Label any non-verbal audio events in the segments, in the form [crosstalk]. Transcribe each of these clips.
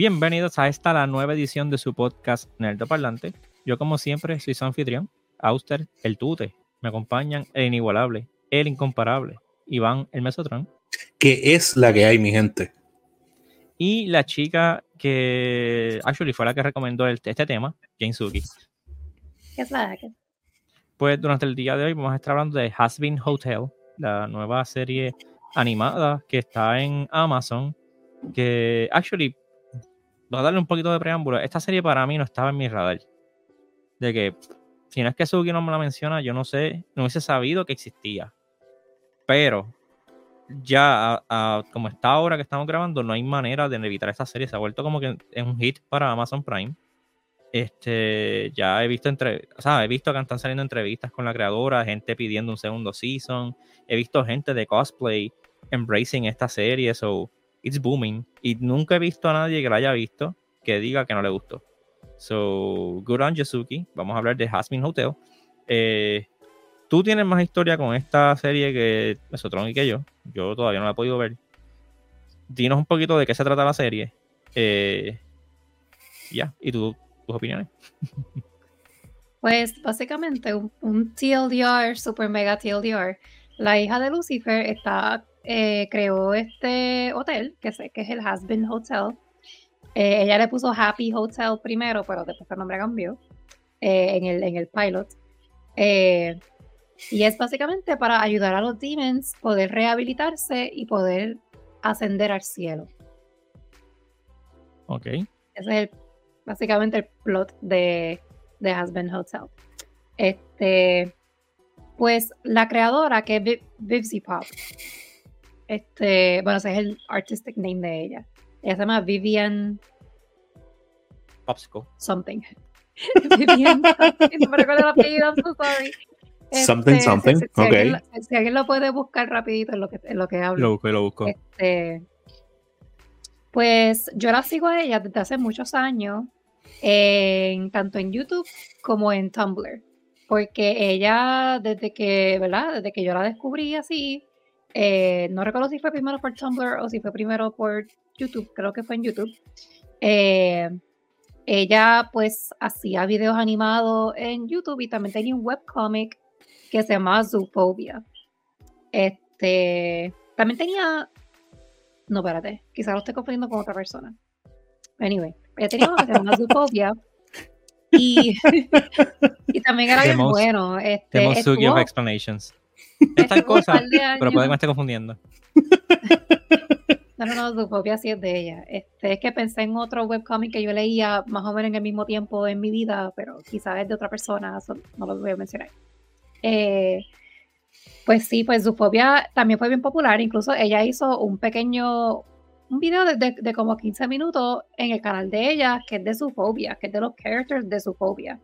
Bienvenidos a esta la nueva edición de su podcast Nerdo Parlante. Yo, como siempre, soy su anfitrión, Auster, el Tute. Me acompañan el inigualable, el incomparable, Iván, el Mesotron. Que es la que hay, mi gente. Y la chica que, actually, fue la que recomendó este tema, Jane Suki. ¿Qué es la que? Pues durante el día de hoy vamos a estar hablando de Has Been Hotel, la nueva serie animada que está en Amazon, que, actually, voy a darle un poquito de preámbulo. Esta serie para mí no estaba en mi radar. De que, si no es que Suki no me la menciona, yo no sé, no hubiese sabido que existía. Pero, ya como está ahora que estamos grabando, no hay manera de evitar esta serie. Se ha vuelto como que es un hit para Amazon Prime. Este, ya he visto entre, o sea, he visto que están saliendo entrevistas con la creadora, gente pidiendo un segundo season. He visto gente de cosplay embracing esta serie. So, it's booming. Y nunca he visto a nadie que la haya visto que diga que no le gustó. So, good on Yasuki. Vamos a hablar de Hasmin Hotel. Eh, tú tienes más historia con esta serie que Mesotron y que yo. Yo todavía no la he podido ver. Dinos un poquito de qué se trata la serie. Eh, ya, y tú, tus opiniones. [laughs] Pues básicamente un, un, TLDR, super mega TLDR. La hija de Lucifer está eh, creó este hotel, que, sé, que es el Husband Hotel. Eh, ella le puso Happy Hotel primero, pero después el nombre cambió eh, en, el, en el pilot. y es básicamente para ayudar a los demons poder rehabilitarse y poder ascender al cielo. Ok. Ese es el, básicamente el plot de, de Husband Hotel. Este, pues la creadora, que es Vivzy Pop, este, bueno, ese es el artistic name de ella. Ella se llama Vivian Popsicle. Something. [laughs] Vivian, no me recuerdo el apellido, I'm so sorry. something, este, something. Si, si, okay. alguien, si, alguien, lo puede buscar rapidito en lo que, en lo que hablo. Lo busco, lo busco. Este, pues yo la sigo a ella desde hace muchos años, en, tanto en YouTube como en Tumblr. Porque ella, desde que, ¿verdad? Desde que yo la descubrí así, eh, no recuerdo si fue primero por Tumblr o si fue primero por YouTube, creo que fue en YouTube. Eh, ella pues hacía videos animados en YouTube y también tenía un webcomic que se llamaba Zoophobia. Este, también tenía, no, espérate, quizás lo estoy confundiendo con otra persona. Anyway, ella tenía uno que se llamaba Zoophobia. Y, [laughs] y también era bien bueno. Este, estuvo, explanations. Es tal cosa, pero puede que me esté confundiendo. No, no, no, su propia sí es de ella. Este, es que pensé en otro webcomic que yo leía más o menos en el mismo tiempo en mi vida, pero quizás es de otra persona, no lo voy a mencionar. Eh, pues sí, pues Zoofobia también fue bien popular, incluso ella hizo un pequeño, un video de, de, como 15 minutos en el canal de ella, que es de Zoofobia, que es de los characters de Zoofobia.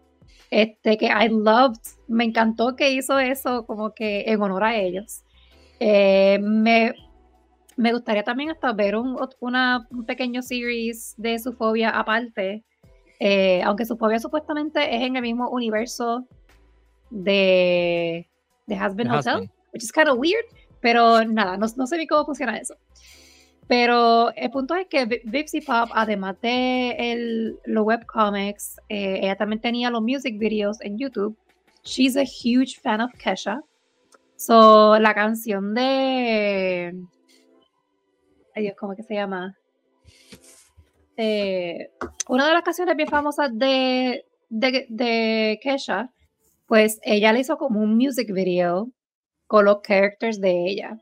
Este, que I loved, me encantó que hizo eso como que en honor a ellos. Eh, me, me, gustaría también hasta ver un, una, un pequeño series de su fobia aparte, eh, aunque su fobia supuestamente es en el mismo universo de, de Has Been Hotel, which is kind of weird, pero nada, no, no sé cómo funciona eso. Pero el punto es que Vipsy Pop, además de los webcomics, eh, ella también tenía los music videos en YouTube. She's a huge fan of Kesha. So, la canción de. Dios, ¿cómo que se llama? Eh, una de las canciones bien famosas de, de, de Kesha, pues ella le hizo como un music video con los characters de ella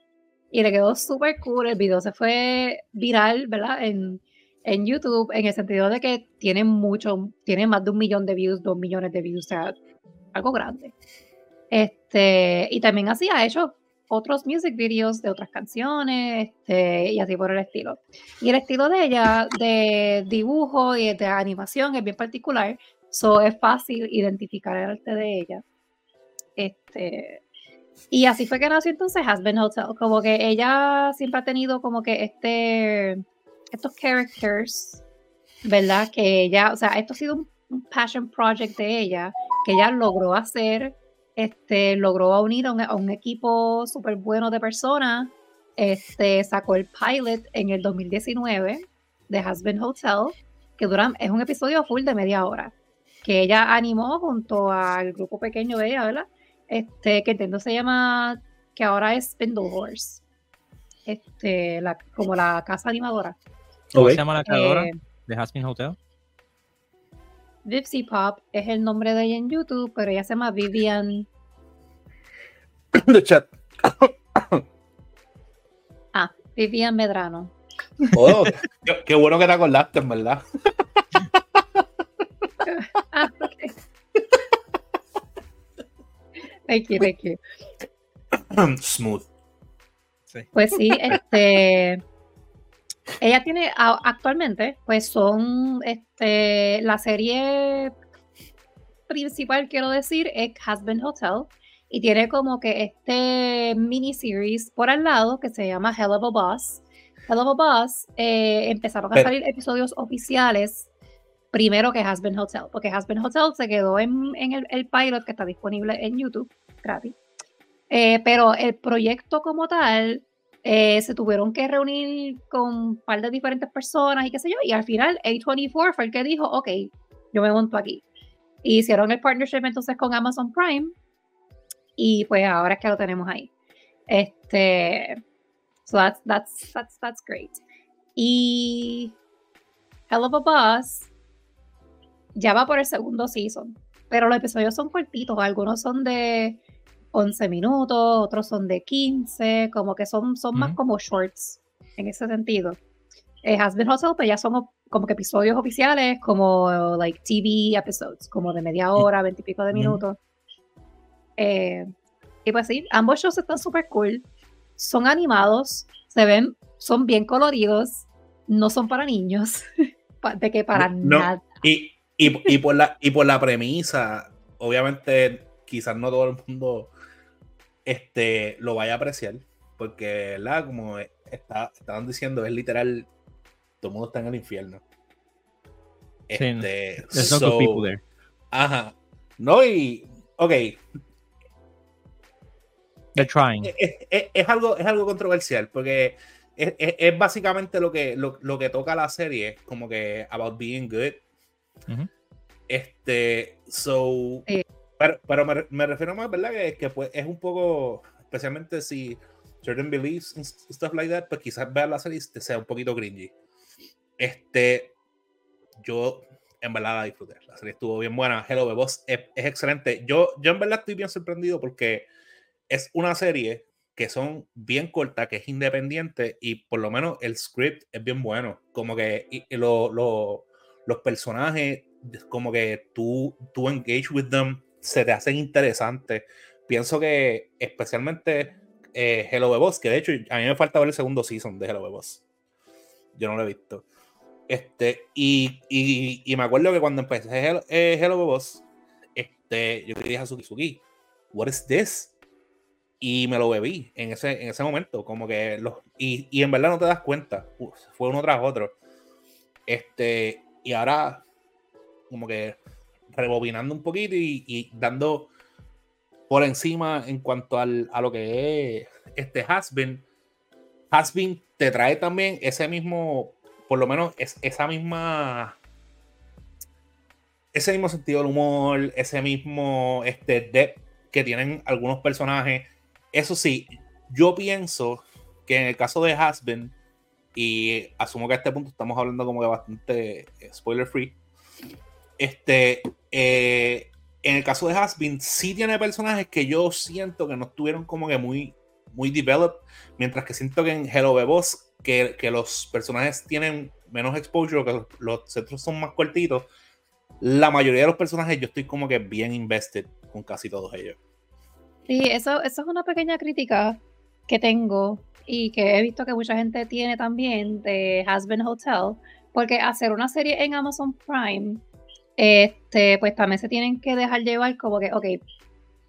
y le quedó súper cool. El video se fue viral, ¿verdad? En, en YouTube, en el sentido de que tiene mucho, tiene más de un millón de views, dos millones de views, o sea, algo grande. Este, y también así ha hecho otros music videos de otras canciones, este, y así por el estilo. Y el estilo de ella, de dibujo y de animación, es bien particular, so es fácil identificar el arte de ella. Este, y así fue que nació entonces Been Hotel. Como que ella siempre ha tenido como que este, estos characters, ¿verdad? Que ella, o sea, esto ha sido un, passion project de ella, que ella logró hacer, este, logró unir a un, equipo súper bueno de personas, este, sacó el pilot en el 2019 de Been Hotel. que duran, es un episodio full de media hora, que ella animó junto al grupo pequeño de ella, ¿verdad? Este, que entiendo se llama, que ahora es Spindle Horse, este, la, como la casa animadora. ¿Cómo se llama la creadora eh, de Hasmin Hotel? Vipsy Pop es el nombre de ella en YouTube, pero ella se llama Vivian. De chat. ah, Vivian Medrano. Oh, [laughs] qué, bueno que te acordaste, en verdad. Thank you, thank you. Smooth. Pues sí, [laughs] este. Ella tiene actualmente, pues son este, la serie principal, quiero decir, es Husband Hotel. Y tiene como que este miniseries por al lado que se llama Hell of a Boss. Hell of a Boss eh, empezaron a salir episodios oficiales primero que Husband Hotel, porque Husband Hotel se quedó en, el, el, pilot que está disponible en YouTube gratis. Eh, pero el proyecto como tal eh, se tuvieron que reunir con un par de diferentes personas y qué sé yo, y al final A24 fue el que dijo, ok, yo me monto aquí. hicieron el partnership entonces con Amazon Prime y pues ahora es que lo tenemos ahí. Este, so that's, that's, that's, that's great. Y Hell of a Boss ya va por el segundo season, pero los episodios son cortitos, algunos son de 11 minutos, otros son de 15, como que son, son más como shorts en ese sentido. Eh, Has Been Hustle, pues ya son como que episodios oficiales, como like TV episodes, como de media hora, veintipico de minutos. Eh, y pues sí, ambos shows están súper cool. Son animados, se ven, son bien coloridos, no son para niños, [laughs] de que para nada. Y, y, por la, y por la premisa, obviamente, quizás no todo el mundo este, lo vaya a apreciar, porque, ¿verdad? Como está, estaban diciendo, es literal, todo el mundo está en el infierno. Este, Ajá. No, y, ok. They're trying. Es, algo, es algo controversial, porque es, básicamente lo que, lo, que toca la serie, como que about being good. Este, so, pero, me, refiero más, ¿verdad? Que, que pues, es un poco, especialmente si certain beliefs and stuff like that, pues quizás ver la serie sea un poquito cringy. Este, yo en verdad la disfruté. La serie estuvo bien buena. Hello, The Boss es, excelente. Yo, yo en verdad estoy bien sorprendido porque es una serie que son bien cortas, que es independiente y por lo menos el script es bien bueno. Como que los personajes, como que tú, tú engage with them se te hacen interesantes. Pienso que especialmente eh, Hello the Boss, que de hecho a mí me falta ver el segundo season de Hello the Boss. Yo no lo he visto. Este, y, y, me acuerdo que cuando empecé Hello, eh, Hello the Boss, este, yo le dije a Suki, Suki, what is this? Y me lo bebí en ese, en ese momento, como que los, y, y en verdad no te das cuenta, fue uno tras otro. Este, y ahora, como que rebobinando un poquito y, dando por encima en cuanto al, a lo que es este Hasbin. Hasbin te trae también ese mismo, por lo menos es, esa misma, ese mismo sentido del humor, ese mismo este, depth que tienen algunos personajes. Eso sí, yo pienso que en el caso de Hasbin, y asumo que a este punto estamos hablando como de bastante spoiler free, este, eh, en el caso de Hasbin, sí tiene personajes que yo siento que no estuvieron como que muy, muy developed, mientras que siento que en Hello Boss, que, que los personajes tienen menos exposure, que los, centros son más cortitos, la mayoría de los personajes yo estoy como que bien invested con casi todos ellos. Sí, eso, eso es una pequeña crítica que tengo y que he visto que mucha gente tiene también de Hasbin Hotel, porque hacer una serie en Amazon Prime este, pues también se tienen que dejar llevar como que, ok,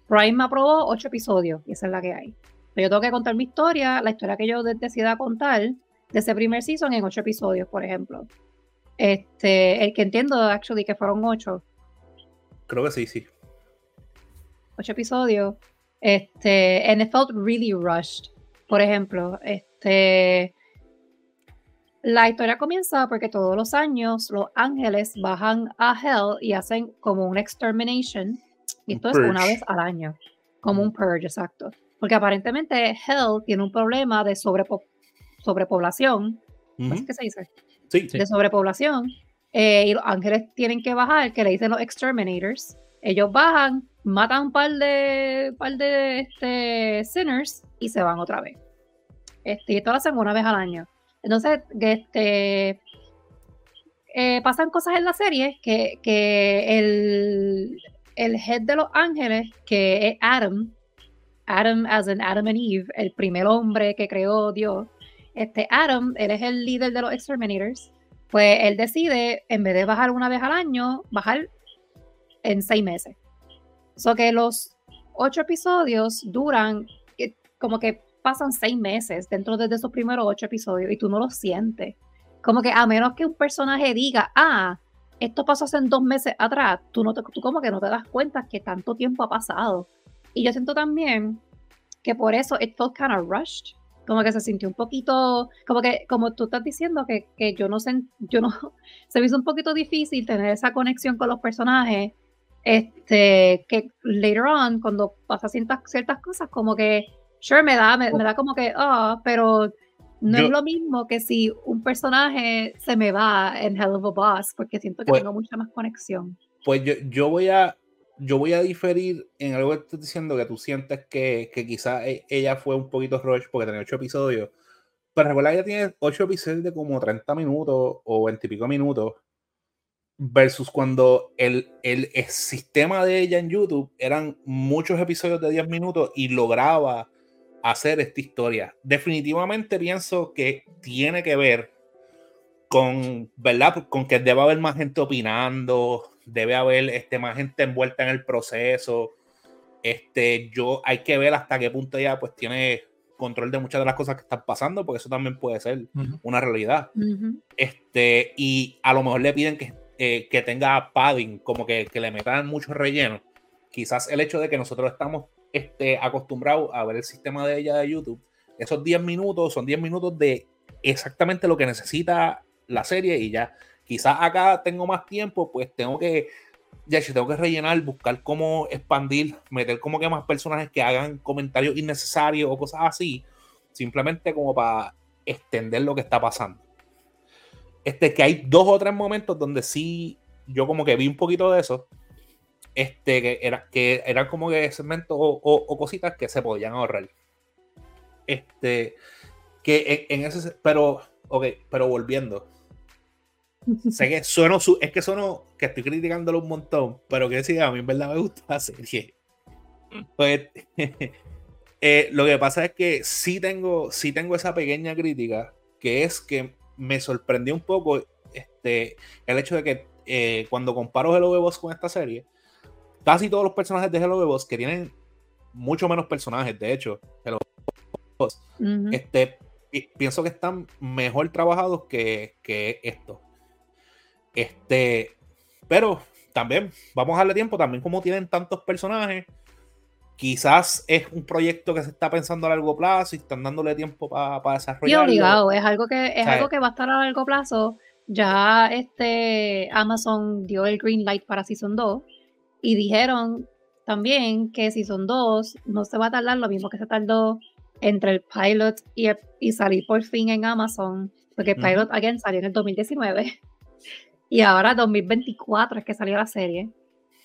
Prime me aprobó ocho episodios y esa es la que hay. Pero yo tengo que contar mi historia, la historia que yo decida contar de ese primer season en ocho episodios, por ejemplo. Este, el que entiendo, actually, que fueron ocho. Creo que sí, sí. Ocho episodios. Este, and it felt really rushed. Por ejemplo, este, la historia comienza porque todos los años los ángeles bajan a Hell y hacen como un extermination. Y esto es una vez al año, como un purge, exacto. Porque aparentemente Hell tiene un problema de sobrepoblación. ¿Qué se dice? Sí. De sobrepoblación. Eh, y los ángeles tienen que bajar, que le dicen los exterminators. Ellos bajan, matan un par de, par de este, sinners y se van otra vez. Este, y esto lo hacen una vez al año. Entonces, este, eh, pasan cosas en la serie que, que el, el head de los ángeles, que es Adam, Adam as in Adam and Eve, el primer hombre que creó Dios, este Adam, él es el líder de los Exterminators, pues él decide, en vez de bajar una vez al año, bajar en seis meses. So que los ocho episodios duran eh, como que pasan seis meses dentro de esos primeros ocho episodios y tú no lo sientes. Como que a menos que un personaje diga, ah, esto pasó hace dos meses atrás, tú, no te, tú como que no te das cuenta que tanto tiempo ha pasado. Y yo siento también que por eso it felt kind of rushed. Como que se sintió un poquito, como que, como tú estás diciendo, que, que yo no sé, yo no, [laughs] se me hizo un poquito difícil tener esa conexión con los personajes. Este, que later on, cuando pasa ciertas, ciertas cosas, como que Sure, me da, me, da como que, ah, pero no es lo mismo que si un personaje se me va en Hell of a Boss, porque siento que pues tengo mucha más conexión. Pues yo, yo voy a yo voy a diferir en algo que estás diciendo que tú sientes que, que quizás e, ella fue un poquito rush porque tenía ocho episodios. Pero recuerda que ella tiene ocho episodios de como 30 minutos o 20 y pico minutos. Versus cuando el, el, el, sistema de ella en YouTube eran muchos episodios de 10 minutos y lograba hacer esta historia. Definitivamente pienso que tiene que ver con, ¿verdad? Con que debe haber más gente opinando, debe haber este, más gente envuelta en el proceso. Este, yo hay que ver hasta qué punto ella pues tiene control de muchas de las cosas que están pasando, porque eso también puede ser una realidad. Este, y a lo mejor le piden que, eh, que tenga padding, como que, que le metan mucho relleno. Quizás el hecho de que nosotros estamos este, acostumbrado a ver el sistema de ella de YouTube, esos 10 minutos son 10 minutos de exactamente lo que necesita la serie y ya. Quizás acá tengo más tiempo, pues tengo que, ya si tengo que rellenar, buscar cómo expandir, meter como que más personajes que hagan comentarios innecesarios o cosas así, simplemente como para extender lo que está pasando. Este, que hay dos o tres momentos donde sí, yo como que vi un poquito de eso, este, que, era, que eran como que segmentos o, cositas que se podían ahorrar. Este, que en, ese, pero, ok, pero volviendo. [laughs] sé que sueno, es que sueno que estoy criticándolo un montón, pero que sí, a mí en verdad me gusta la serie. Pues, [laughs] eh, lo que pasa es que sí tengo, sí tengo esa pequeña crítica, que es que me sorprendió un poco este, el hecho de que eh, cuando comparo Hello Boss con esta serie, casi todos los personajes de Hello Boss que tienen mucho menos personajes, de hecho, Hello Boss, este, pienso que están mejor trabajados que, que esto. Este, pero también, vamos a darle tiempo, también como tienen tantos personajes, quizás es un proyecto que se está pensando a largo plazo y están dándole tiempo para pa desarrollarlo. Y obligado, es algo que es algo que va a estar a largo plazo. Ya este Amazon dio el green light para Season 2 y dijeron también que si son dos, no se va a tardar lo mismo que se tardó entre el pilot y, y salir por fin en Amazon, porque el pilot, again, salió en el 2019 [laughs] y ahora 2024 es que salió la serie.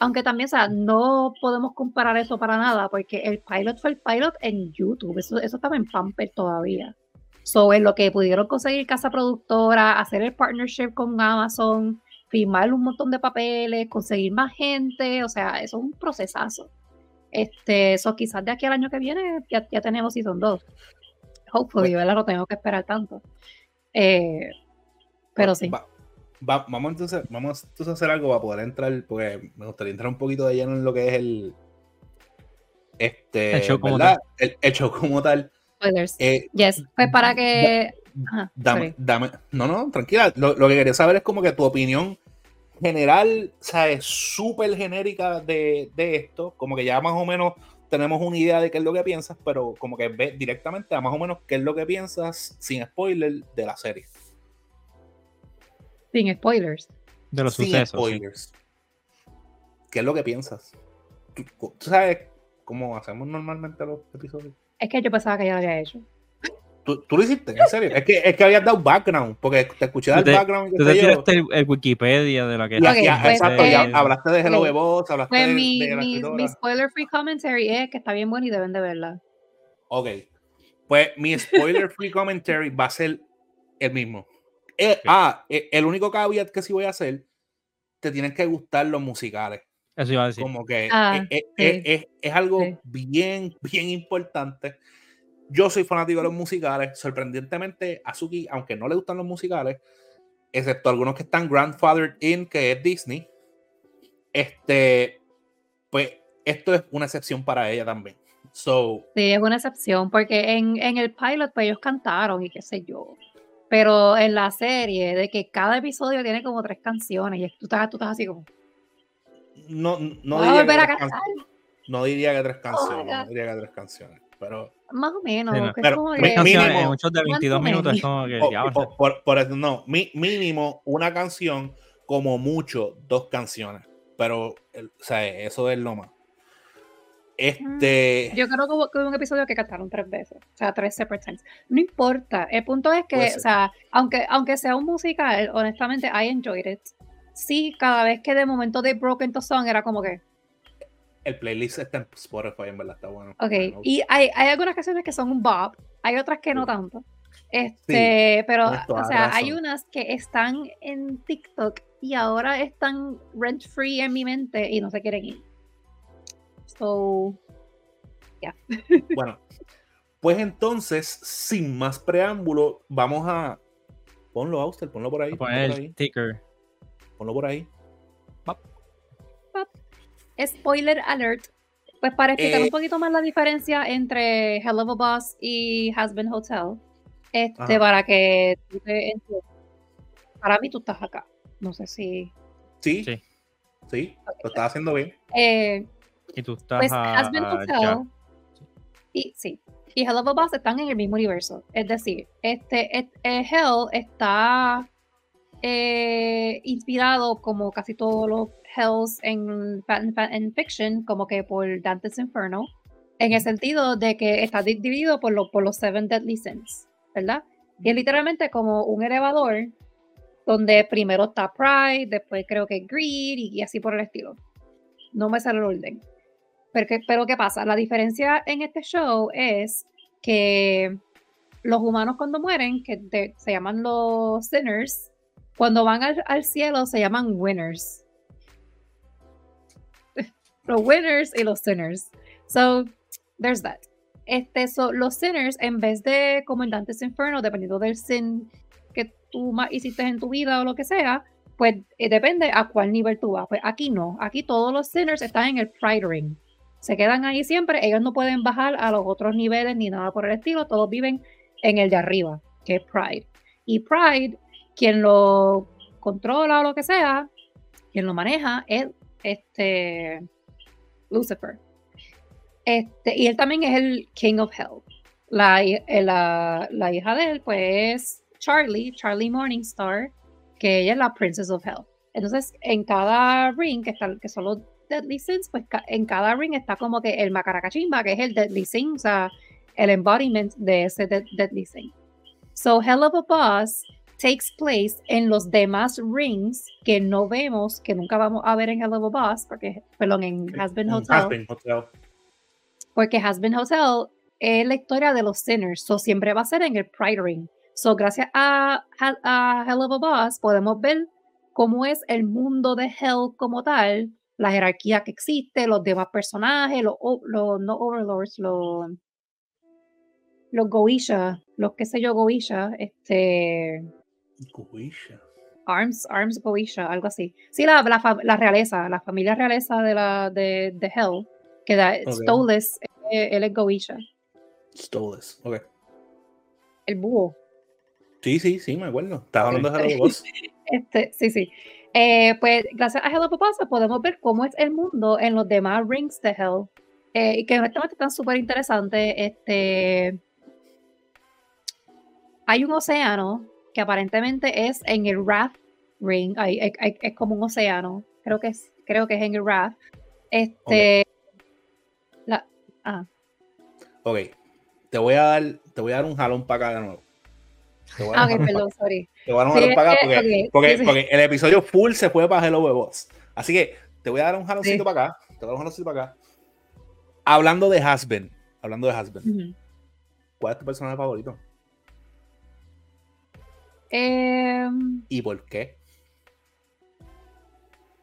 Aunque también, o sea, no podemos comparar eso para nada, porque el pilot fue el pilot en YouTube, eso, eso estaba en Pamper todavía. So, en lo que pudieron conseguir casa productora, hacer el partnership con Amazon, firmar un montón de papeles, conseguir más gente, o sea, eso es un procesazo. Este, eso quizás de aquí al año que viene ya, ya tenemos Season 2. Hopefully, ¿verdad? No tengo que esperar tanto. Eh, pero sí. Vamos entonces, vamos entonces a hacer algo para poder entrar, porque me gustaría entrar un poquito de lleno en lo que es el este, el show como tal. El, show como tal. Eh, yes, pues para que dame, dame, no, no, tranquila. Lo, lo, que quería saber es como que tu opinión general, o sea, es súper genérica de, de, esto, como que ya más o menos tenemos una idea de qué es lo que piensas, pero como que ve directamente a más o menos qué es lo que piensas sin spoiler de la serie. Sin spoilers. De los Sin sucesos. sí. spoilers. ¿Qué es lo que piensas? ¿Tú, tú sabes cómo hacemos normalmente los episodios? Es que yo pensaba que ya lo había hecho. ¿Tú, tú lo hiciste? ¿En serio? es, que, es que habías dado background, porque te escuché dar background y Tú te tiraste el, el Wikipedia de la que Y- Ok, y- pues, exacto, eh, ya hablaste de Hello de Boss, hablaste Pues de, mi, de la mi, mi spoiler free commentary es que está bien buena y deben de verla. Ok. Pues mi spoiler free commentary va a ser el mismo. Eh, Ah, eh, el único caveat que sí voy a hacer, te tienen que gustar los musicales. Eso iba a decir. Como que Ah, eh, sí. eh, es, es algo Sí. bien, bien importante. Yo soy fanático de los musicales. Sorprendentemente, Azuki, aunque no le gustan los musicales, excepto algunos que están grandfathered in, que es Disney, este, pues esto es una excepción para ella también. So, Sí, es una excepción, porque en, en el pilot pues ellos cantaron y qué sé yo. Pero en la serie, de que cada episodio tiene como tres canciones y tú estás, tú estás así como, no, no, "Voy a diría, volver que a tres cantar. can- no diría que tres Oh, canciones, my no diría que tres canciones, pero Más o menos, Sí, no. que es Pero como canciones mínimo- show de 22 ¿cuánto minutos es como que o- por, por eso, no, mi- mínimo una canción, como mucho dos canciones, pero el- o sea, eso es lo más. Este, Yo creo que hubo, que hubo un episodio que cantaron tres veces, o sea, tres separate times. No importa, el punto es que, o sea, aunque, aunque sea un musical, honestamente, I enjoyed it. Sí, cada vez que de momento de Broken to Song era como que, el playlist está en Spotify, en verdad está bueno. ok, Bueno, y hay, hay algunas canciones que son un bop, hay otras que no Sí. tanto. Este, pero, tienes toda o sea, hay razón. unas que están en TikTok y ahora están rent free en mi mente y no se quieren ir. So, [laughs] Bueno, pues entonces, sin más preámbulo, vamos a. Ponlo, Auster, ponlo por ahí. Ponlo por ahí. ticker. Ponlo por ahí. spoiler alert. Pues para explicar Eh. un poquito más la diferencia entre Hell of a Boss y Has Been Hotel, este, Ajá. para que tú te entiendas. Para mí tú estás acá. No sé si. Sí, Sí. sí, lo estás haciendo bien. Eh, Y tú estás pues a, ya. y sí. Y Hell of a Boss están en el mismo universo. Es decir, este, Hell está eh, inspirado como casi todos los Hells en, en fiction, como que por Dante's Inferno, en el sentido de que está di- dividido por, lo- por los Seven Deadly Sins, ¿verdad? Y es literalmente como un elevador donde primero está Pride, después creo que Greed y, y así por el estilo. No me sale el orden. Pero, ¿qué- pero ¿qué pasa? La diferencia en este show es que los humanos cuando mueren, que se llaman los sinners, cuando van al, cielo se llaman winners. [laughs] los winners y los sinners. So, there's that. Este, so, los sinners, en vez de como en Dante's Inferno, dependiendo del sin que tú hiciste en tu vida o lo que sea, pues eh, depende a cuál nivel tú vas. Pues aquí no. Aquí todos los sinners están en el Pride Ring. Se quedan ahí siempre. Ellos no pueden bajar a los otros niveles ni nada por el estilo. Todos viven en el de arriba, que es Pride. Y Pride, quien lo controla o lo que sea, quien lo maneja es este Lucifer. Este, y él también es el King of Hell. La, eh, la, la hija de él, pues, es Charlie, Charlie Morningstar, que ella es la Princess of Hell. Entonces, en cada ring, que, está, que son Deadly Sins, pues ca- en cada ring está como que el Macaracachimba, que es el Deadly Sin, o sea, el embodiment de ese dead- Deadly Sin. So, Hell of a Boss takes place en los demás rings que no vemos, que nunca vamos a ver en Hell of a Boss, porque, perdón, en Has Been Hotel Has Been Hotel. porque Has Been Hotel es la historia de los sinners, so siempre va a ser en el Pride Ring. So gracias a, a- a Hell of a Boss podemos ver cómo es el mundo de Hell como tal, la jerarquía que existe, los demás personajes, los, los no overlords, los, los Goisha, los qué sé yo Goisha, este Goisha. Arms, Arms Goisha, algo así. Sí, la, la, la realeza, la familia realeza de la de, de Hell, que da Ok. Stolas, eh, él es Goisha. Stolas. Ok. El búho. Sí, sí, sí, me acuerdo. Estaba hablando de Hello Boss. [laughs] Este, sí, sí. Eh, pues gracias a Hell of a Boss podemos ver cómo es el mundo en los demás rings de Hell. Eh, y que honestamente están súper interesantes. Este, hay un océano que aparentemente es en el Wrath ring, es como un océano, creo que es, creo que es en Wrath. Este, la, ah. Ok, te voy a dar, te voy a dar un jalón para acá de nuevo. Ah, ok, perdón, sorry. Te voy a dar un jalón para acá porque, porque, el episodio full se fue para Hello Boss. Así que te voy a dar un jaloncito para acá. Te voy a dar un jaloncito para acá. Hablando de Husband, hablando de Husband, ¿cuál es tu personaje favorito? Em, ¿Y por qué?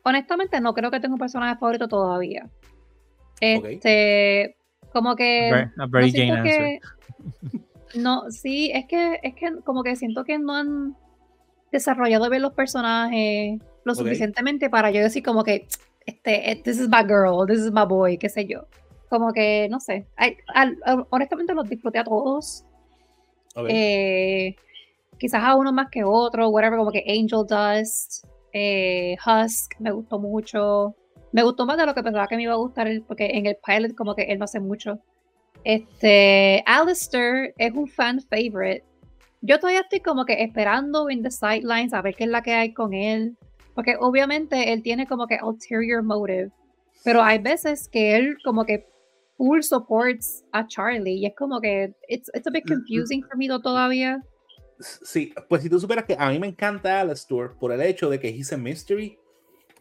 Honestamente, no creo que tenga un personaje favorito todavía. Este, como que. no, sí, es que, es que como que siento que no han desarrollado bien los personajes lo suficientemente para yo decir como que este, eh, this is my girl, this is my boy, qué sé yo. Como que, no sé. honestamente los disfruté a todos. Eh, quizás a uno más que otro, whatever, como que Angel Dust, eh, Husk, me gustó mucho. Me gustó más de lo que pensaba que me iba a gustar, porque en el pilot como que él no hace mucho. Este, Alistair es un fan favorite. Yo todavía estoy como que esperando en the sidelines a ver qué es la que hay con él. Porque obviamente él tiene como que ulterior motive. Pero hay veces que él como que full supports a Charlie. Y es como que it's, it's a bit confusing for me todavía. Sí, pues si tú superas que a mí me encanta Alistair por el hecho de que he's a mystery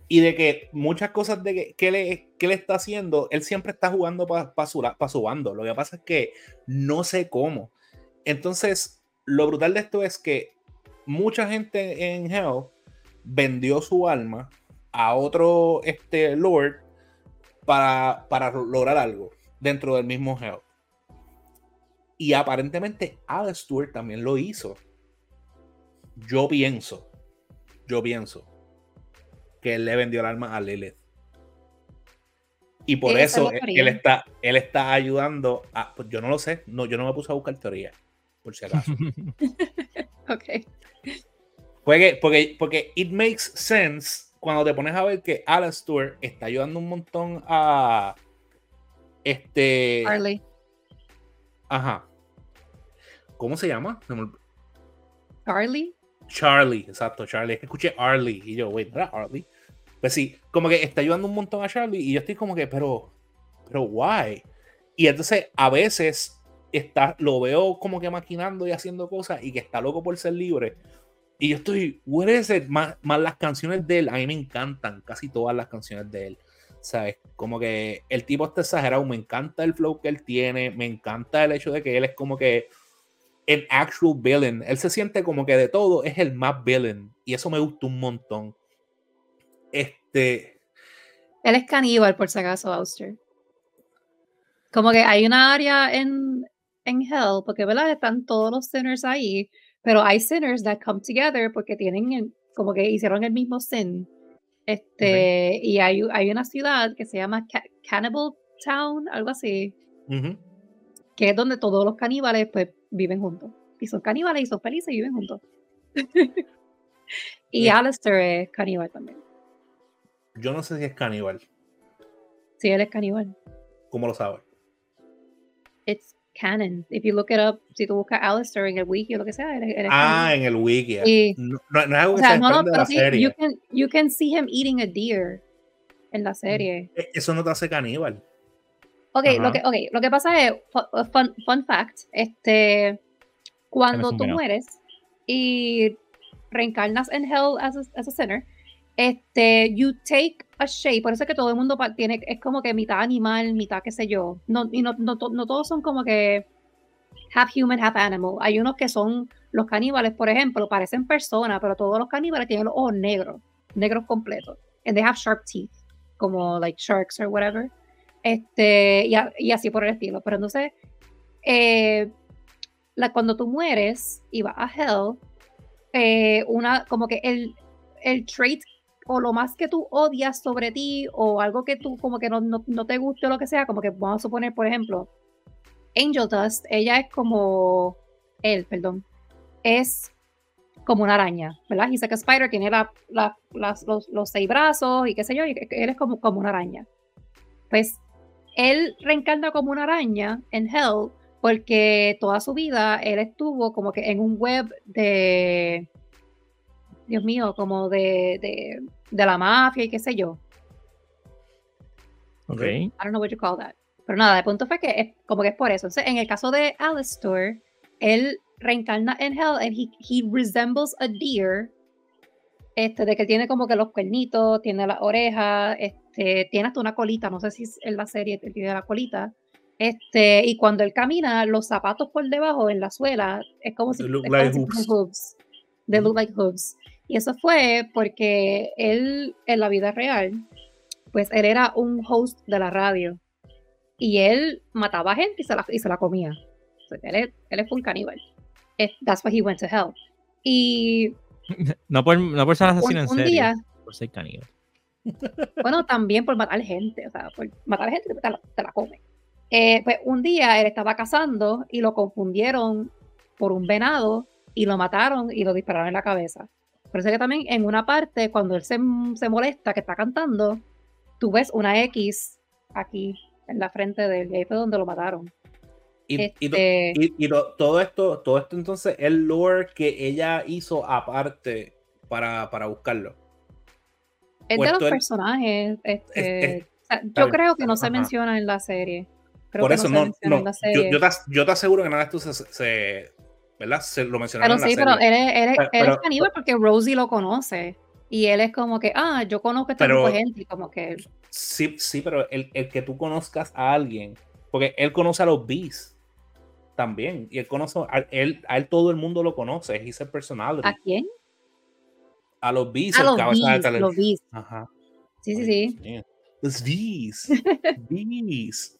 y de que muchas cosas de que, le, que le está haciendo, él siempre está jugando para su, su bando. Lo que pasa es que no sé cómo. Entonces, lo brutal de esto es que mucha gente en Hell vendió su alma a otro este, Lord para, para lograr algo dentro del mismo Hell. Y aparentemente Alistair también lo hizo. Yo pienso, yo pienso que él le vendió el alma a Lilith. Y por eso él está, él está ayudando a. Pues yo no lo sé, no, yo no me puse a buscar teoría, por si acaso. [laughs] [laughs] ok. Porque, porque, porque it makes sense cuando te pones a ver que Alistair está ayudando un montón a. Este. Charlie. Ajá. ¿Cómo se llama? Charlie. Charlie, exacto, Charlie. Escuché Arlie y yo, wait, ¿no era Arlie? Pues sí, como que está ayudando un montón a Charlie y yo estoy como que, pero, pero, why? Y entonces a veces está, lo veo como que maquinando y haciendo cosas y que está loco por ser libre. Y yo estoy, what is it? Más, más las canciones de él, a mí me encantan casi todas las canciones de él. ¿Sabes? Como que el tipo está exagerado, me encanta el flow que él tiene, me encanta el hecho de que él es como que el actual villain. Él se siente como que de todo es el más villain. Y eso me gusta un montón. Este. Él es caníbal, por si acaso, Auster. Como que hay una área en, en Hell, porque ¿verdad? están todos los sinners ahí, pero hay sinners that come together porque tienen como que hicieron el mismo sin. Este, y hay, hay una ciudad que se llama Cannibal Town, algo así, que es donde todos los caníbales pues viven juntos. Y son caníbales y son felices y viven juntos. [laughs] y Alistair es caníbal también. Yo no sé si es caníbal. Sí, él es caníbal. ¿Cómo lo sabes? It's canon. If you look it up, si tú buscas Alistair en el wiki o lo que sea, Ah, en el wiki. No, no, es algo que se no, no, la sí, serie. You can, you can see him eating a deer en la serie. E, eso no te hace caníbal. Ok, lo que, okay, lo que pasa es, fun, fun fact, este, cuando tú mueres y reencarnas en Hell as a, as a sinner, este, you take a shape, por eso es que todo el mundo tiene, es como que mitad animal, mitad qué sé yo, no, y no, no, no todos son como que half human, half animal, hay unos que son los caníbales, por ejemplo, parecen personas, pero todos los caníbales tienen los ojos negros, negros completos, and they have sharp teeth, como like sharks or whatever. Este, y, así por el estilo. Pero entonces, eh, la, cuando tú mueres y vas a Hell, eh, una, como que el, el trait o lo más que tú odias sobre ti o algo que tú como que no, no, te guste o lo que sea, como que vamos a suponer, por ejemplo, Angel Dust, ella es como él, perdón, es como una araña, ¿verdad? Que Spider tiene la, los, los, seis brazos y qué sé yo, y él es como, como una araña. Pues él reencarna como una araña en Hell porque toda su vida él estuvo como que en un web de Dios mío, como de, de, de la mafia y qué sé yo. Ok. I don't know what you call that. Pero nada, el punto fue que es como que es por eso. Entonces, en el caso de Alistair, él reencarna en Hell and he, he resembles a deer. Este, de que tiene como que los cuernitos, tiene las orejas, este, tiene hasta una colita, no sé si es en la serie tiene la colita. Este, y cuando él camina, los zapatos por debajo, en la suela, es como si They look es like si hooves. hooves. They look like hooves. Y eso fue porque él, en la vida real, pues él era un host de la radio. Y él mataba gente y se la, y se la comía. Sea, él, es, él es full caníbal. Es- That's why he went to hell. Y [laughs] No por, no por ser asesino un, en un serie, día, por ser caníbal. [laughs] bueno, también por matar gente, o sea, por matar gente te la, te la come. Eh, pues un día él estaba cazando y lo confundieron por un venado y lo mataron y lo dispararon en la cabeza. Por eso que también en una parte, cuando él se, se molesta, que está cantando, tú ves una X aquí en la frente de él, y ahí fue donde lo mataron. Y, y Este, y- y to- todo esto, todo esto entonces, el lore que ella hizo aparte para, para buscarlo. es de los el- personajes. Este, es- o sea, está yo bien, creo que no se ajá. menciona en la serie. Creo Por eso no, menciona no, en la yo, serie. yo te, yo te aseguro que nada de esto se, se- ¿verdad? Se lo mencionaron Pero en sí, la pero serie. él es, él es- Pero- él es pero- caníbal porque Rosie lo conoce. Y él es como que, ah, yo conozco a este Pero- grupo de gente. Y como que, Sí, sí, pero el, el que tú conozcas a alguien, porque él conoce a los Bees también, y él conoce, a él, a él todo el mundo lo conoce, es ese personality. ¿a quién? A los Bees, A el los de Bees, los Bees. Ajá. Sí, sí, sí. Los Bees. Bees.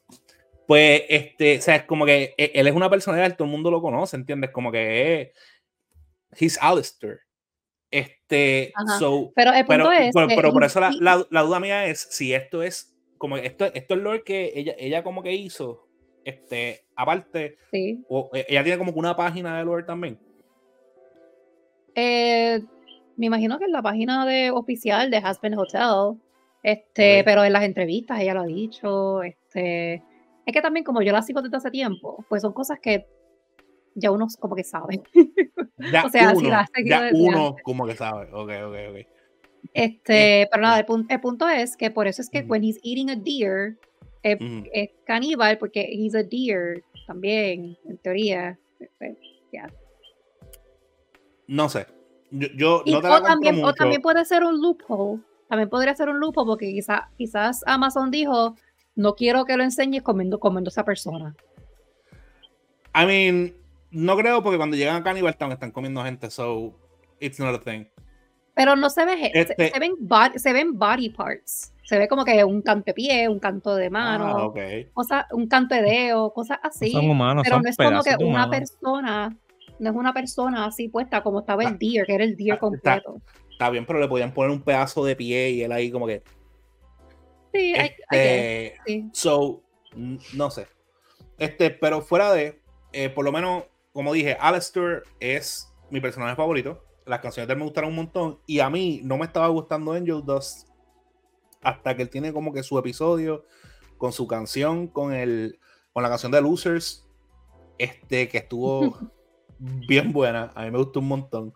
Pues, este, o sea, es como que e- él es una personalidad, todo el mundo lo conoce, ¿entiendes? Como que es. He's Alistair. Este, so, Pero el punto pero, es. pero, por eso la- la duda mía es si esto es como esto, esto es lo que ella, ella como que hizo, este, aparte, sí. o eh, ella tiene como que una página de lore también. Eh, me imagino que en la página de oficial de Husband Hotel, este, pero en las entrevistas ella lo ha dicho, este, es que también como yo la sigo desde hace tiempo, pues son cosas que ya uno como que sabe. [laughs] Ya O sea, si uno, la has seguido ya uno antes. como que sabe. Ok, ok, ok. Este, pero nada, el, pun- el punto es que por eso es que Ujú. when he's eating a deer, es, Ujú. es caníbal porque he's a deer también, en teoría. Este, ya. No sé. Yo, yo Y- no te la o, también, o también puede ser un loophole. También podría ser un loophole porque quizá, quizás Amazon dijo, no quiero que lo enseñes comiendo, comiendo a esa persona. I mean, no creo porque cuando llegan a Cannibal Town están comiendo gente, so it's not a thing. Pero no se ve, se- Este- se, ven body, se ven body parts. Se ve como que un canto de pie, un canto de mano, Ah, cosas, un canto de dedo, cosas así. son humanos, pero son no es como que una persona, no es una persona así puesta como estaba Ah, el deer, que era el deer ah, completo. Está bien, pero le podían poner un pedazo de pie y él ahí como que. Sí, I- I guess, Este, sí. so, no sé. Este, pero fuera de, eh, por lo menos, como dije, Alistair es mi personaje favorito. Las canciones de él me gustaron un montón. Y a mí no me estaba gustando Angel Dust hasta que él tiene como que su episodio con su canción, con el, con la canción de Losers, este, que estuvo [laughs] bien buena. A mí me gustó un montón.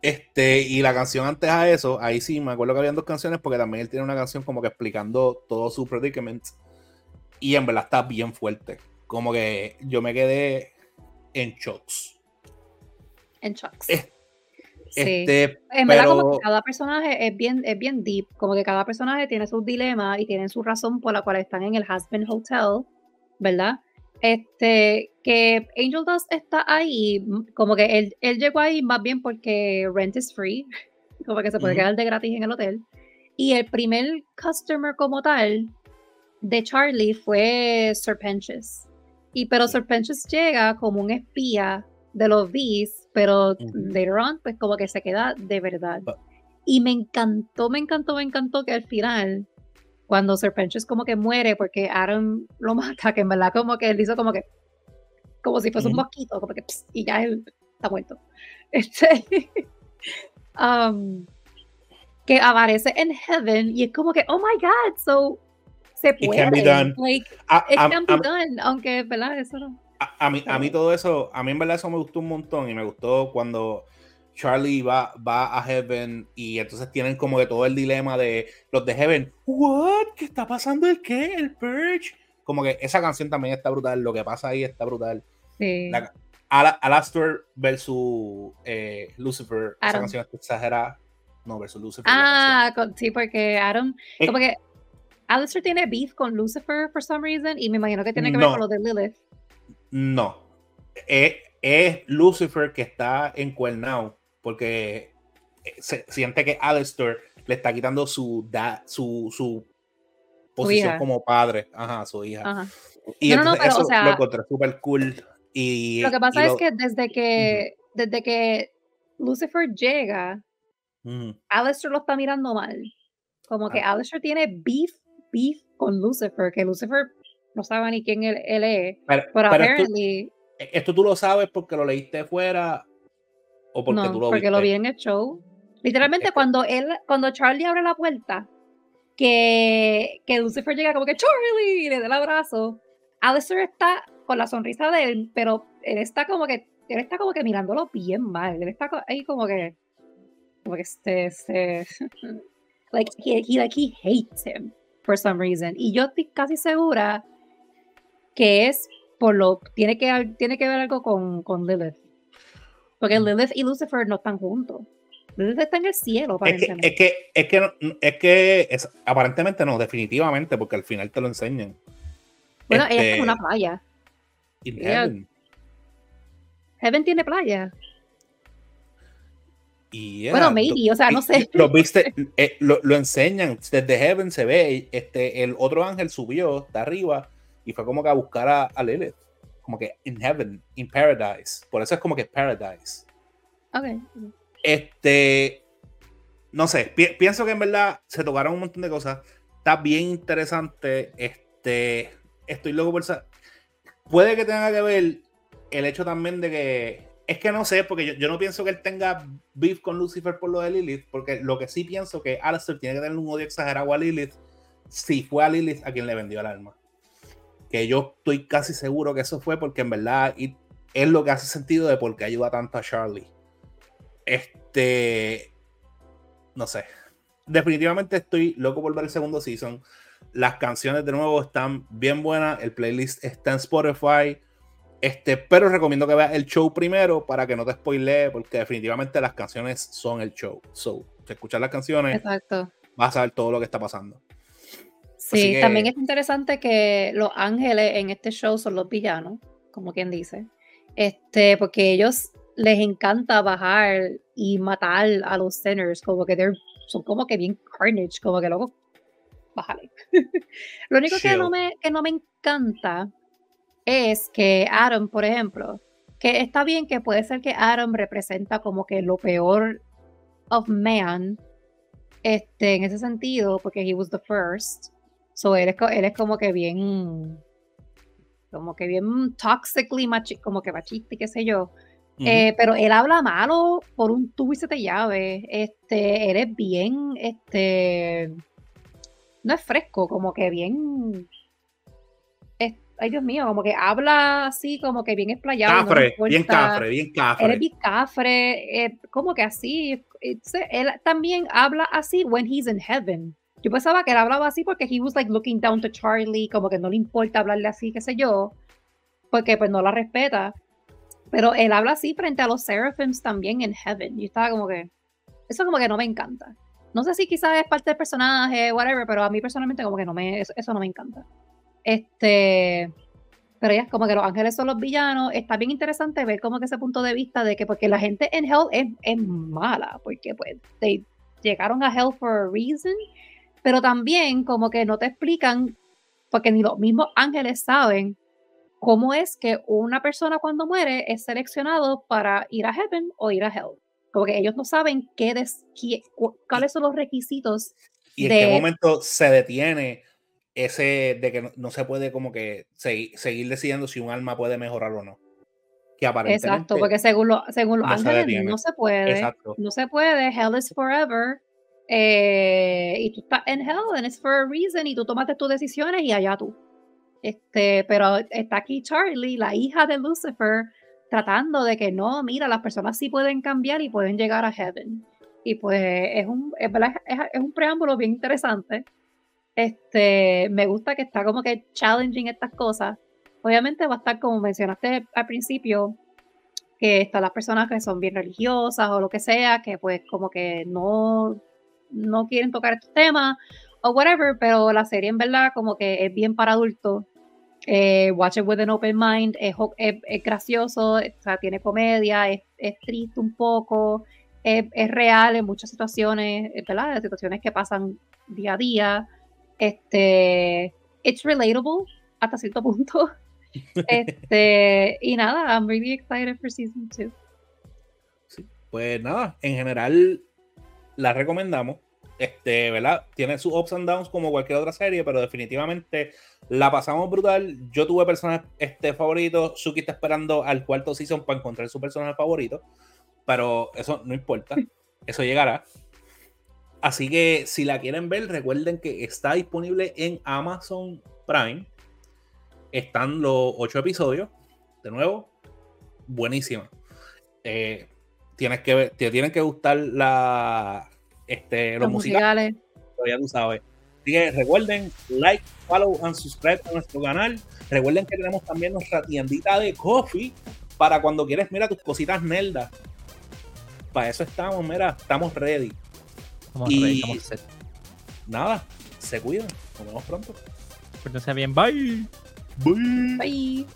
Este, y la canción antes a eso, ahí sí me acuerdo que habían dos canciones, porque también él tiene una canción como que explicando todo su predicament. Y en verdad está bien fuerte. Como que yo me quedé en shocks. En shocks. Es- Sí. Este, En verdad, como que cada personaje es bien, es bien deep, como que cada personaje tiene sus dilemas y tienen su razón por la cual están en el Husband Hotel, ¿verdad? Este, que Angel Dust está ahí, como que él, él llegó ahí más bien porque rent is free, [laughs] como que se puede Ujú. quedar de gratis en el hotel. Y el primer customer como tal de Charlie fue Serpentious. Y pero Serpentious llega como un espía de los Bees, pero later on, pues como que se queda de verdad. Y me encantó, me encantó, me encantó que al final, cuando Serpentious como que muere porque Adam lo [laughs] mata, que en verdad como que él hizo como que, como si fuese un mosquito, como que pss, y ya él está muerto. [laughs] Este, um, que aparece en Heaven y es como que, oh my god, so se It puede. can be done. Like, a, it a- can be a- done, aunque, ¿verdad? Eso no. A- a mí, a mí todo eso, a mí en verdad eso me gustó un montón y me gustó cuando Charlie va, va a Heaven y entonces tienen como que todo el dilema de los de Heaven, ¿what? ¿Qué está pasando? ¿El qué? ¿El Purge? Como que esa canción también está brutal, lo que pasa ahí está brutal. Sí. La, Alastor versus eh, Lucifer, esa canción está exagerada. No, versus Lucifer. Ah, sí, porque Adam, eh, como que Alastor tiene beef con Lucifer for some reason y me imagino que tiene que ver con lo de Lilith. No, es, es Lucifer que está en encuernado porque eh, se, siente que Alistair le está quitando su, su, su posición como padre a su hija. Y no, no, pero, eso o sea, lo encontré súper cool. Y, lo que pasa es que desde que, desde que Lucifer llega, Alistair lo está mirando mal. Como que ah. Alistair tiene beef, beef con Lucifer, que Lucifer no sabe ni quién él, es. Pero, apparently, esto, esto, tú lo sabes porque lo leíste fuera ¿O porque no, porque lo vi en el show. Literalmente, cuando él, cuando Charlie abre la puerta, que, que Lucifer llega como que Charlie y le da el abrazo. Alistair está con la sonrisa de él, pero él está como que, él está como que mirándolo bien mal. Él está ahí como que, como que este, este [laughs] like he, like he hates him for some reason. Y yo estoy casi segura que es por lo, tiene que, tiene que ver algo con, con Lilith. Porque mm. Lilith y Lucifer no están juntos. Lilith está en el cielo, aparentemente. Es que, es que, es que, es aparentemente no, definitivamente, porque al final te lo enseñan. Bueno, ella está en una este, playa. Heaven. Heaven tiene playa. bueno, maybe, o sea, no sé. Lo viste, eh, lo, lo, enseñan, desde Heaven se ve, este, el otro ángel subió, está arriba, y fue como que a buscar a, a Lilith como que in heaven, in paradise. Por eso es como que paradise. Ok. Este, no sé, pienso que en verdad se tocaron un montón de cosas. Está bien interesante. Este, estoy loco por saber. Puede que tenga que ver el hecho también de que. Es que no sé, porque yo, no pienso que él tenga beef con Lucifer por lo de Lilith, porque lo que sí pienso que Alistair tiene que tener un odio exagerado a Lilith si fue a Lilith a quien le vendió el alma que yo estoy casi seguro que eso fue porque en verdad es lo que hace sentido de por qué ayuda tanto a Charlie. Este, no sé. Definitivamente estoy loco por ver el segundo season. Las canciones de nuevo están bien buenas. El playlist está en Spotify. Este, pero recomiendo que veas el show primero para que no te spoilee, porque definitivamente las canciones son el show. So, si escuchas las canciones, Exacto. vas a ver todo lo que está pasando. Sí, también es interesante que los ángeles en este show son los villanos, como quien dice. Este, porque ellos les encanta bajar y matar a los sinners, como que son como que bien carnage, como que luego bájale. [laughs] Lo único que no, me, que no me encanta es que Adam, por ejemplo, que está bien que puede ser que Adam representa como que lo peor of man, este, en ese sentido, porque he was the first, So él es, como que bien, como que bien toxically machi, como que machista y qué sé yo. Eh, pero él habla malo por un tubo y se te llave. Este, él es bien, este, no es fresco, como que bien, ay Dios mío, como que habla así, como que bien explayado. Cafre, bien cafre, bien cafre. Él es bien cafre, eh, como que así. Él también habla así when he's in heaven. Yo pensaba que él hablaba así porque he was like looking down to Charlie, como que no le importa hablarle así, qué sé yo, porque pues no la respeta. Pero él habla así frente a los Seraphims también en Heaven. Y estaba como que, eso como que no me encanta. No sé si quizás es parte del personaje, whatever, pero a mí personalmente como que no me, eso, no me encanta. Este, pero ya como que los ángeles son los villanos. Está bien interesante ver como que ese punto de vista de que porque la gente en Hell es, es mala, porque pues llegaron a Hell for a reason pero también como que no te explican, porque ni los mismos ángeles saben cómo es que una persona cuando muere es seleccionado para ir a heaven o ir a hell. Como que ellos no saben qué cuáles son los requisitos. Y en qué momento se detiene ese de que no, se puede como que seguir, decidiendo si un alma puede mejorar o no. Que aparentemente Exacto, porque según, según los ángeles no se puede. No se puede. Hell is forever. Eh, y tú estás en hell and it's for a reason y tú tomaste tus decisiones y allá tú. Este, pero está aquí Charlie, la hija de Lucifer, tratando de que no, mira, las personas sí pueden cambiar y pueden llegar a heaven. Y pues es un, es, es, un preámbulo bien interesante. Este, me gusta que está como que challenging estas cosas. Obviamente va a estar, como mencionaste al principio, que están las personas que son bien religiosas o lo que sea, que pues como que no, no quieren tocar estos temas o whatever, pero la serie en verdad como que es bien para adultos. Eh, watch it with an open mind, es, es, gracioso, o sea, tiene comedia, es, triste un poco, es, real en muchas situaciones, ¿verdad? situaciones que pasan día a día. Este, it's relatable hasta cierto punto. [laughs] Este, y nada, I'm really excited for season 2. pues nada, en general la recomendamos. Este, ¿verdad? Tiene sus ups and downs como cualquier otra serie, pero definitivamente la pasamos brutal. Yo tuve personajes este, favoritos. Suki está esperando al cuarto season para encontrar su personaje favorito, pero eso no importa. [laughs] Eso llegará. Así que si la quieren ver, recuerden que está disponible en Amazon Prime. Están los ocho episodios. De nuevo, buenísima. Eh, tienes que ver, te tienen que gustar la, este, los, musicales. Ya tú sabes. Así que recuerden, like, follow and subscribe a nuestro canal. Recuerden que tenemos también nuestra tiendita de coffee para cuando quieres, mira tus cositas nerdas. Para eso estamos, mira, estamos ready. y nada, se cuidan. Nos vemos pronto. Cuídense bien, bye. Bye. Bye.